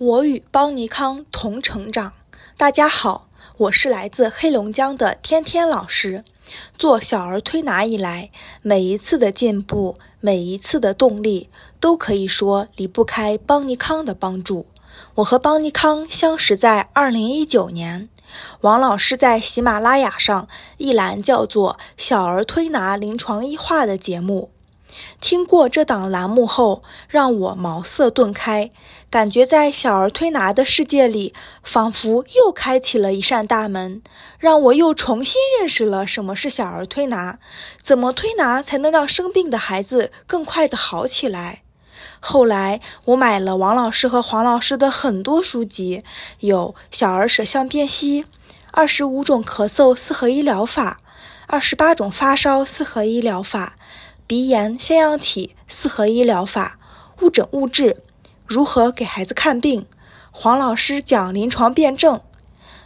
我与邦尼康同成长。大家好，我是来自黑龙江的天天老师。做小儿推拿以来，每一次的进步，每一次的动力，都可以说离不开邦尼康的帮助。我和邦尼康相识在二零一九年，王老师在喜马拉雅上一栏叫做“小儿推拿临床医化”的节目。听过这档栏目后，让我茅塞顿开，感觉在小儿推拿的世界里，仿佛又开启了一扇大门，让我又重新认识了什么是小儿推拿，怎么推拿才能让生病的孩子更快的好起来。后来，我买了王老师和黄老师的很多书籍，有《小儿舌象辨析》《二十五种咳嗽四合一疗法》《二十八种发烧四合一疗法》。鼻炎腺样体四合一疗法，误诊误治，如何给孩子看病？黄老师讲临床辩证，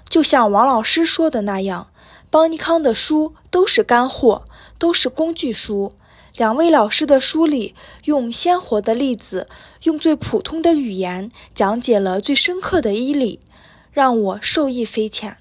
就像王老师说的那样，邦尼康的书都是干货，都是工具书。两位老师的书里，用鲜活的例子，用最普通的语言讲解了最深刻的医理，让我受益匪浅。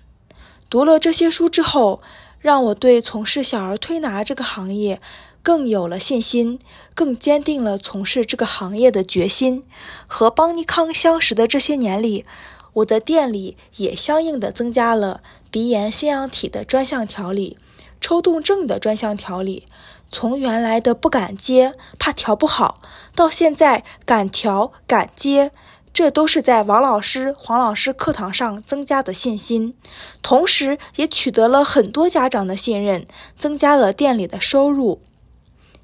读了这些书之后，让我对从事小儿推拿这个行业。更有了信心，更坚定了从事这个行业的决心。和邦尼康相识的这些年里，我的店里也相应的增加了鼻炎腺样体的专项调理、抽动症的专项调理。从原来的不敢接，怕调不好，到现在敢调敢接，这都是在王老师、黄老师课堂上增加的信心，同时也取得了很多家长的信任，增加了店里的收入。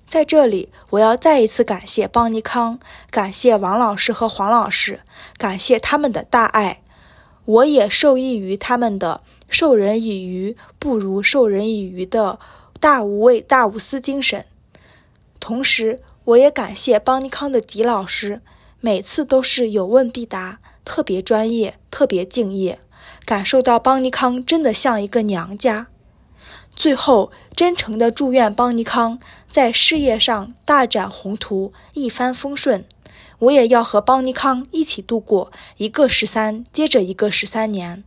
在这里，我要再一次感谢邦尼康，感谢王老师和黄老师，感谢他们的大爱。我也受益于他们的“授人以鱼不如授人以渔”的大无畏、大无私精神。同时，我也感谢邦尼康的狄老师，每次都是有问必答，特别专业，特别敬业，感受到邦尼康真的像一个娘家。最后，真诚的祝愿邦尼康在事业上大展宏图，一帆风顺。我也要和邦尼康一起度过一个十三接着一个十三年。